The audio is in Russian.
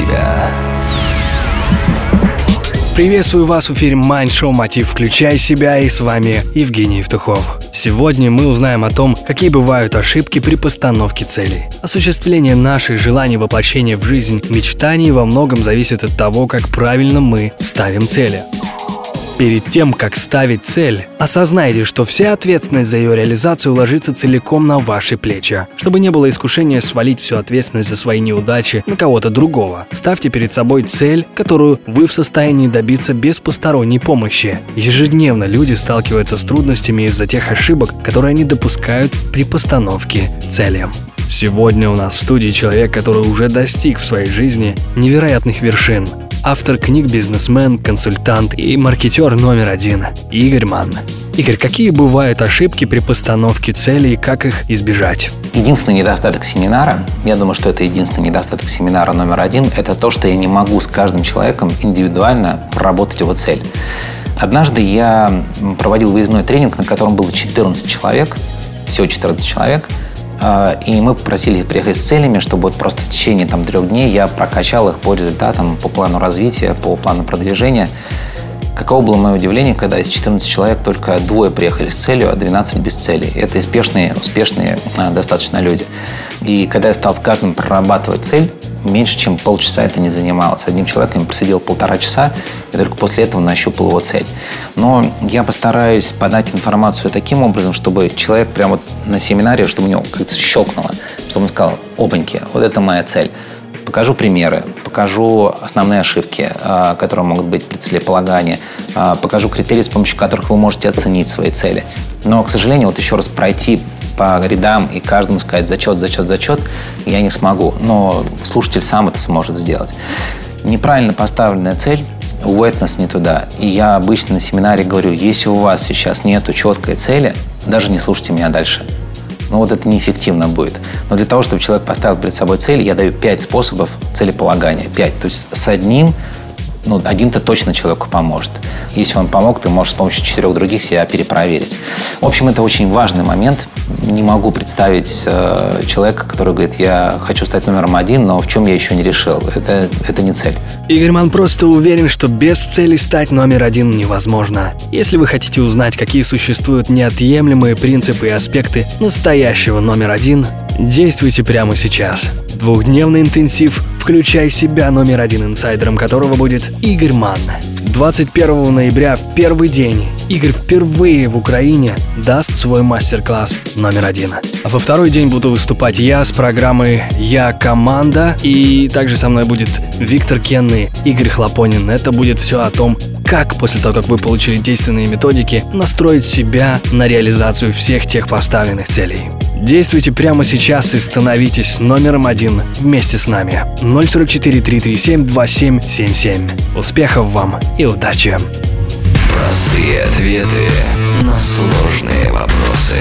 себя. Приветствую вас в эфире Mind Show Мотив «Включай себя» и с вами Евгений Евтухов. Сегодня мы узнаем о том, какие бывают ошибки при постановке целей. Осуществление наших желаний воплощения в жизнь мечтаний во многом зависит от того, как правильно мы ставим цели. Перед тем, как ставить цель, осознайте, что вся ответственность за ее реализацию ложится целиком на ваши плечи. Чтобы не было искушения свалить всю ответственность за свои неудачи на кого-то другого, ставьте перед собой цель, которую вы в состоянии добиться без посторонней помощи. Ежедневно люди сталкиваются с трудностями из-за тех ошибок, которые они допускают при постановке цели. Сегодня у нас в студии человек, который уже достиг в своей жизни невероятных вершин автор книг «Бизнесмен», «Консультант» и маркетер номер один Игорь Манн. Игорь, какие бывают ошибки при постановке целей и как их избежать? Единственный недостаток семинара, я думаю, что это единственный недостаток семинара номер один, это то, что я не могу с каждым человеком индивидуально проработать его цель. Однажды я проводил выездной тренинг, на котором было 14 человек, всего 14 человек – и мы попросили их приехать с целями, чтобы вот просто в течение там, трех дней я прокачал их по результатам, по плану развития, по плану продвижения. Каково было мое удивление, когда из 14 человек только двое приехали с целью, а 12 без цели. Это успешные, успешные а, достаточно люди. И когда я стал с каждым прорабатывать цель, меньше чем полчаса это не занималось. Одним человеком просидел полтора часа, и только после этого нащупал его цель. Но я постараюсь подать информацию таким образом, чтобы человек прямо вот на семинаре, чтобы у него как-то щелкнуло, чтобы он сказал, опаньки, вот это моя цель. Покажу примеры, покажу основные ошибки, а, которые могут быть при целеполагании, а, покажу критерии, с помощью которых вы можете оценить свои цели. Но, к сожалению, вот еще раз пройти по рядам и каждому сказать зачет, зачет, зачет, я не смогу. Но слушатель сам это сможет сделать. Неправильно поставленная цель уводит нас не туда. И я обычно на семинаре говорю, если у вас сейчас нет четкой цели, даже не слушайте меня дальше. Ну вот это неэффективно будет. Но для того, чтобы человек поставил перед собой цель, я даю пять способов целеполагания. Пять. То есть с одним ну, один-то точно человеку поможет. Если он помог, ты можешь с помощью четырех других себя перепроверить. В общем, это очень важный момент. Не могу представить э, человека, который говорит, я хочу стать номером один, но в чем я еще не решил. Это, это не цель. Игорь Ман просто уверен, что без цели стать номер один невозможно. Если вы хотите узнать, какие существуют неотъемлемые принципы и аспекты настоящего номер один, действуйте прямо сейчас. Двухдневный интенсив «Включай себя» номер один инсайдером которого будет Игорь Манн. 21 ноября в первый день Игорь впервые в Украине даст свой мастер-класс номер один. А во второй день буду выступать я с программой «Я команда» и также со мной будет Виктор Кенный, Игорь Хлопонин. Это будет все о том, как после того, как вы получили действенные методики, настроить себя на реализацию всех тех поставленных целей. Действуйте прямо сейчас и становитесь номером один вместе с нами. 044 337 2777. Успехов вам и удачи! Простые ответы на сложные вопросы.